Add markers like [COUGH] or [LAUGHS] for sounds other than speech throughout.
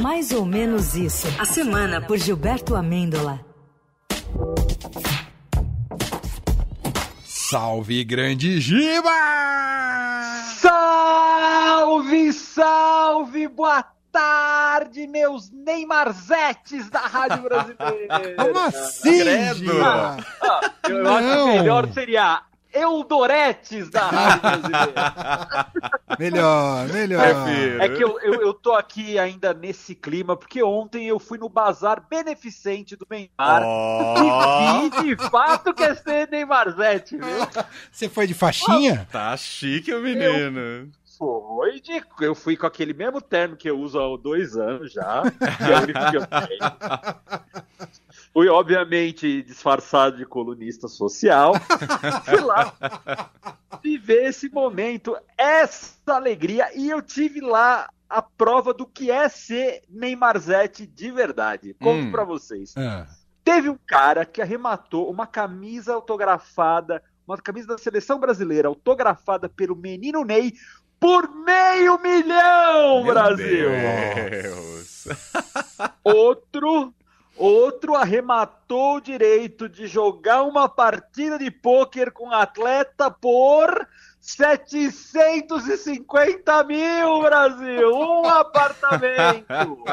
Mais ou menos isso. A semana por Gilberto Amêndola. Salve, grande Giba! Salve, salve, boa tarde, meus Neymarzetes da Rádio Brasileira. [LAUGHS] Como assim, Credo. Giba? Ah, eu acho Não. que melhor seria Eudoretes da Rádio Brasileira. [LAUGHS] Melhor, melhor. É que eu, eu, eu tô aqui ainda nesse clima, porque ontem eu fui no bazar beneficente do Neymar. E vi de fato que é ser Neymarzete, viu? Você foi de faixinha? Tá chique o menino. Foi de. Eu fui com aquele mesmo terno que eu uso há dois anos já. Que é o único que eu tenho. Fui, obviamente, disfarçado de colunista social. [LAUGHS] Fui lá viver esse momento, essa alegria. E eu tive lá a prova do que é ser Neymarzete de verdade. Conto Hum. pra vocês. Ah, Teve um cara que arrematou uma camisa autografada, uma camisa da seleção brasileira autografada pelo menino Ney por meio milhão, Meu Brasil! Deus. [LAUGHS] Outro, outro arrematou o direito de jogar uma partida de pôquer com atleta por 750 mil, Brasil! Um [LAUGHS] apartamento!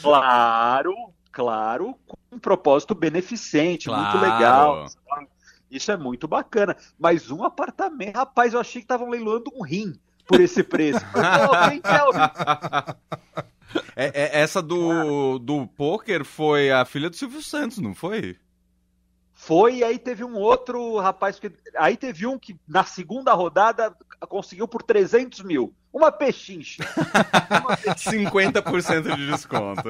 Claro, claro, com um propósito beneficente, muito Claro. legal. sabe? Isso é muito bacana. Mas um apartamento, rapaz, eu achei que estavam leiloando um rim por esse preço. [LAUGHS] Pô, quem quer o rim? É, é- essa do, do poker foi a filha do Silvio Santos, não foi? Foi, e aí teve um outro rapaz que. Aí teve um que na segunda rodada conseguiu por 300 mil. Uma pechincha. 50% [LAUGHS] de desconto.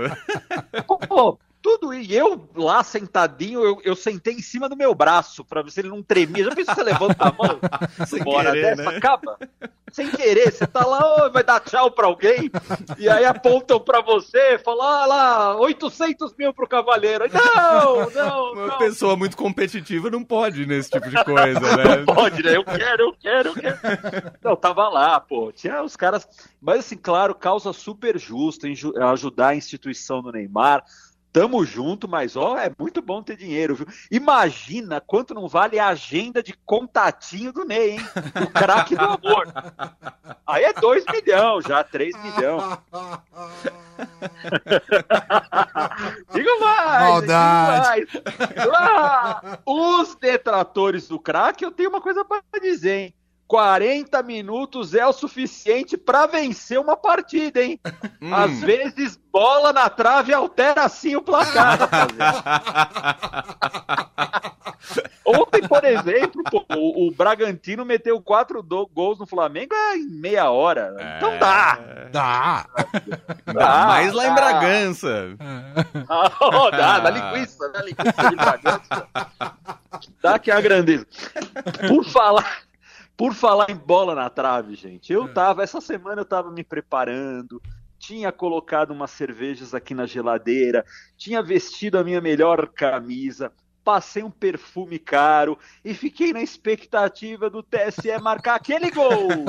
Pô, tudo e eu lá sentadinho, eu, eu sentei em cima do meu braço pra ver se ele não tremia. Já pensou você levanta a mão? [LAUGHS] Sem Bora querer, dessa, né? acaba. Sem querer, você tá lá, ô, vai dar tchau pra alguém, e aí apontam pra você, falam, ah lá, 800 mil pro cavaleiro. Não, não, [LAUGHS] Uma não. pessoa muito competitiva não pode nesse tipo de coisa, né? Não pode, né? Eu quero, eu quero, eu quero. Não, tava lá, pô. Tinha os caras. Mas, assim, claro, causa super justa ajudar a instituição do Neymar. Tamo junto, mas ó, é muito bom ter dinheiro, viu? Imagina quanto não vale a agenda de contatinho do Ney, hein? O craque do amor. Aí é 2 milhões já, 3 milhões. [LAUGHS] Digo mais! Maldade. digo mais. Ah, os detratores do craque, eu tenho uma coisa pra dizer, hein? 40 minutos é o suficiente pra vencer uma partida, hein? [LAUGHS] Hum. Às vezes, bola na trave altera assim o placar, rapaziada. [LAUGHS] Ontem, por exemplo, pô, o, o Bragantino meteu quatro do- gols no Flamengo é, em meia hora. Então dá. Dá. Dá mais lá em dá. Bragança. [LAUGHS] Oh, dá, dá linguiça, dá linguiça de Bragança. Dá que é a grandeza. Por falar, por falar em bola na trave, gente, eu tava, essa semana eu tava me preparando, tinha colocado umas cervejas aqui na geladeira, tinha vestido a minha melhor camisa, passei um perfume caro e fiquei na expectativa do TSE marcar aquele gol. [LAUGHS]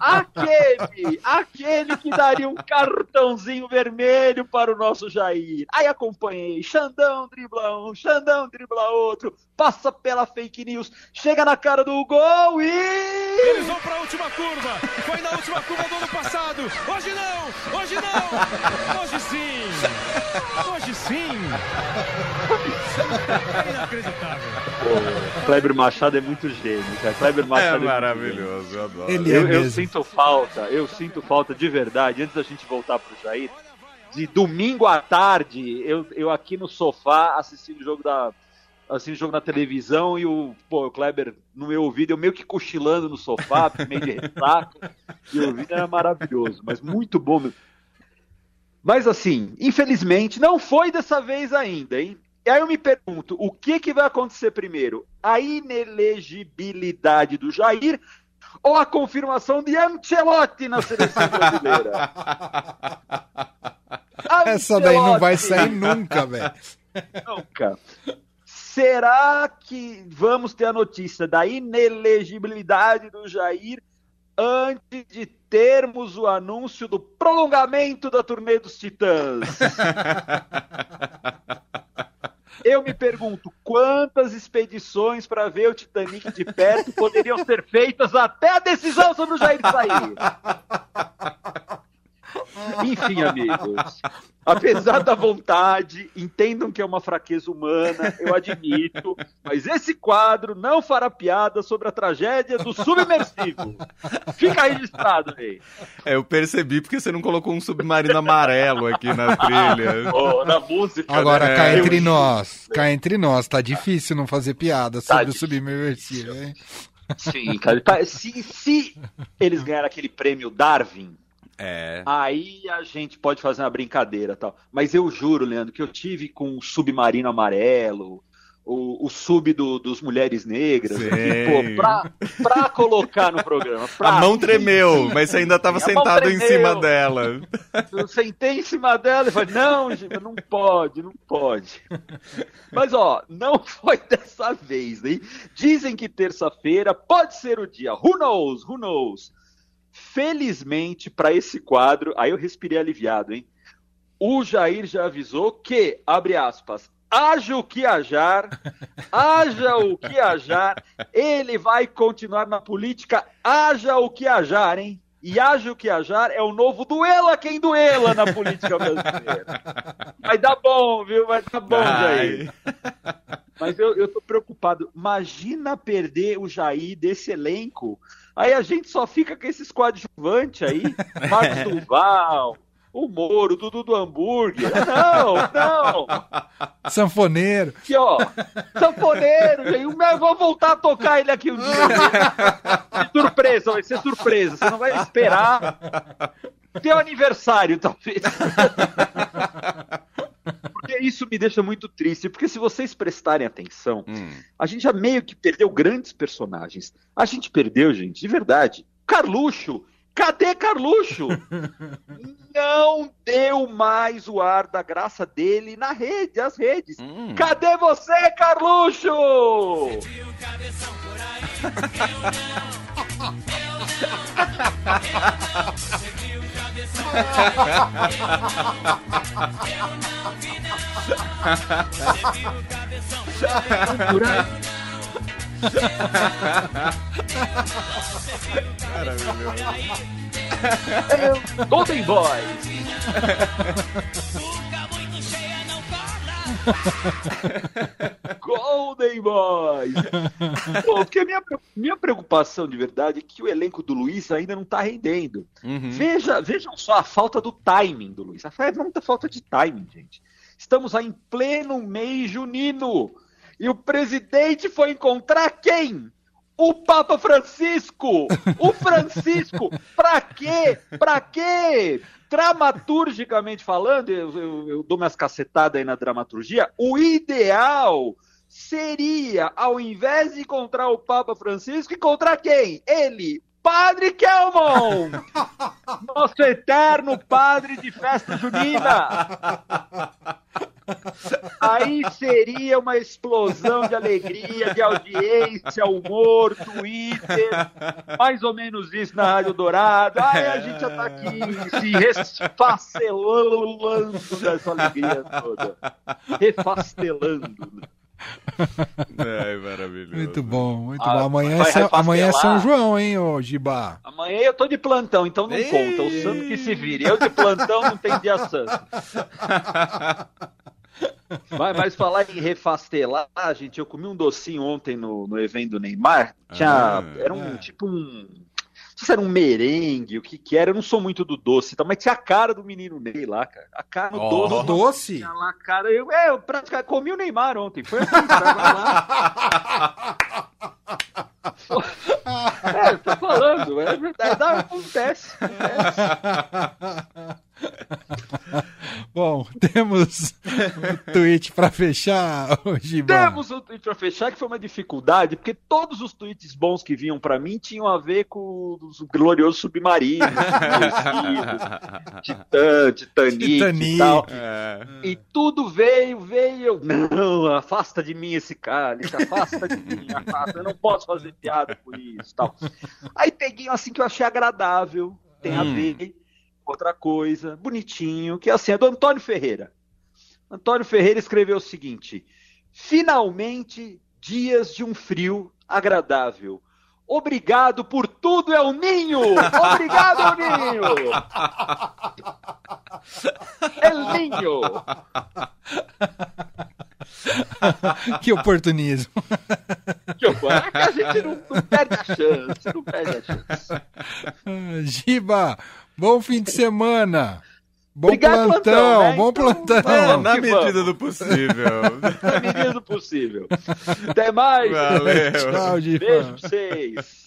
Aquele, aquele que daria um cartãozinho vermelho para o nosso Jair. Aí acompanhei, Xandão dribla um, Xandão dribla outro, passa pela fake news, chega na cara do gol e... Eles vão pra última curva. Foi na última curva do ano passado. Hoje não, hoje não. Hoje sim. Hoje sim. [LAUGHS] É inacreditável. Kleber Machado é muito gênio, cara. Kleber É Machado gênio. maravilhoso, eu adoro. Ele é Eu, eu mesmo. sinto falta, eu sinto falta de verdade, antes da gente voltar pro Jair, de domingo à tarde, eu, eu aqui no sofá assistindo o jogo da. Assistindo o jogo na televisão e o, pô, o Kleber no meu ouvido, eu meio que cochilando no sofá, [LAUGHS] meio de ressaca, e o ouvido era maravilhoso, mas muito bom. Mas assim, infelizmente, não foi dessa vez ainda, hein? E aí eu me pergunto, o que, que vai acontecer primeiro? A inelegibilidade do Jair ou a confirmação de Ancelotti na seleção brasileira? [LAUGHS] Essa daí não vai Ancelotti, sair nunca, velho. Nunca. Será que vamos ter a notícia da inelegibilidade do Jair antes de termos o anúncio do prolongamento da turnê dos Titãs. [LAUGHS] Eu me pergunto quantas expedições para ver o Titanic de perto poderiam ser feitas até a decisão sobre o Jair sair. [LAUGHS] [LAUGHS] Enfim, amigos. Apesar da vontade, entendam que é uma fraqueza humana, eu admito, mas esse quadro não fará piada sobre a tragédia do submersivo. Fica registrado aí. É, eu percebi porque você não colocou um submarino amarelo aqui na trilha. [LAUGHS] Oh, na música. Agora, né? cá Eu- entre nós, cá entre nós, tá difícil não fazer piada sobre o difícil. submersivo, hein? Sim, cara. Tá- Se, se eles ganharem aquele prêmio Darwin, É. Aí a gente pode fazer uma brincadeira tal. Mas eu juro, Leandro, que eu tive com o submarino amarelo, o, o sub do- dos Mulheres Negras, aqui, pô, pra, pra colocar no programa. pra- A mão tremeu, mas você ainda estava sentado em cima dela. Eu sentei em cima dela e falei, não, não pode, não pode. Mas, ó, não foi [LAUGHS] dessa vez, hein? Dizem que terça-feira pode ser o dia. Who knows? Who knows? Felizmente, para esse quadro, aí eu respirei aliviado, hein? O Jair já avisou que, abre aspas, haja o que hajar, haja o que hajar, ele vai continuar na política, haja o que hajar, hein? E haja o que hajar é o novo duela quem duela na política brasileira. Vai dar bom, viu? Vai dar bom, Jair. Mas eu, eu tô preocupado. Imagina perder o Jair desse elenco. Aí a gente só fica com esses coadjuvantes aí. [LAUGHS] Marcos Duval, o Moro, Dudu do hambúrguer. Não, não. Sanfoneiro. Aqui, ó. Sanfoneiro, Jair. Eu vou voltar a tocar ele aqui um dia. [LAUGHS] Surpresa, vai ser surpresa. Você não vai esperar. Teu aniversário, talvez. [LAUGHS] Isso me deixa muito triste. Porque se vocês prestarem atenção, Hum. a gente já meio que perdeu grandes personagens. A gente perdeu, gente, de verdade. Carluxo. Cadê Carluxo? Não deu mais o ar da graça dele na rede, as redes. Hum. Cadê você, Carluxo? É, Golden Boys. Golden Boys. Pô, porque a minha, minha preocupação de verdade é que o elenco do Luiz ainda não tá rendendo. Uhum. Veja, vejam só a falta do timing do Luiz. É muita falta de timing, gente. Estamos aí em pleno mês junino. E o presidente foi encontrar quem? O Papa Francisco! O Francisco! [LAUGHS] Pra quê? Pra quê? Dramaturgicamente falando, eu, eu- eu dou minhas cacetadas aí na dramaturgia, o ideal seria, ao invés de encontrar o Papa Francisco, encontrar quem? Ele, Padre Kelmon! Nosso eterno padre de festa junina! Aí seria uma explosão de alegria, de audiência, humor, Twitter, mais ou menos isso na Rádio Dourado. Aí a gente já tá aqui se resfacelando dessa alegria toda. Refastelando. [LAUGHS] Ai, maravilhoso. Muito bom, muito Ah, bom. Amanhã, é São, amanhã é. São João, hein, ô Giba? Amanhã eu tô de plantão, então não Ei. conta. O santo que se vire. Eu de plantão não tem dia santo. [LAUGHS] Vai, mas falar em refastelar, gente, eu comi um docinho ontem no, no evento do Neymar. Tinha, Ah, era um é. tipo um. Se era um merengue, o que que era. Eu não sou muito do doce, então, mas tinha a cara do menino Ney lá, cara. A cara no Ó. doce. Do doce? Tinha lá cara. Eu, é, eu praticamente comi o Neymar ontem. Foi assim, tava lá. [LAUGHS] É, eu tô falando, é verdade, dá, acontece. acontece. Bom, temos o tweet pra fechar, Giba. Temos o pra fechar que foi uma dificuldade, porque todos os tweets bons que vinham pra mim tinham a ver com os gloriosos submarinos, [LAUGHS] Titã, Titanic, Titanic. e tal. É. E tudo veio, veio. Não, afasta de mim esse cálice, afasta de mim, [LAUGHS] afasta. Eu não posso fazer piada por isso tal. Aí peguei um assim que eu achei agradável, tem a Hum. ver com outra coisa, bonitinho, que é assim, é do Antônio Ferreira. Antônio Ferreira escreveu o seguinte: Finalmente, dias de um frio agradável. Obrigado por tudo, El Ninho! Obrigado, El Ninho! El Ninho! Que oportunismo. Que horror. É a gente não, não perde a chance, não perde a chance. Giba, bom fim de semana. Bom Obrigado, plantão, plantão, né? bom Então, plantão. É, na medida vamos. do possível. [LAUGHS] Na medida do possível. Até mais! Valeu. Tchau. Beijo pra vocês!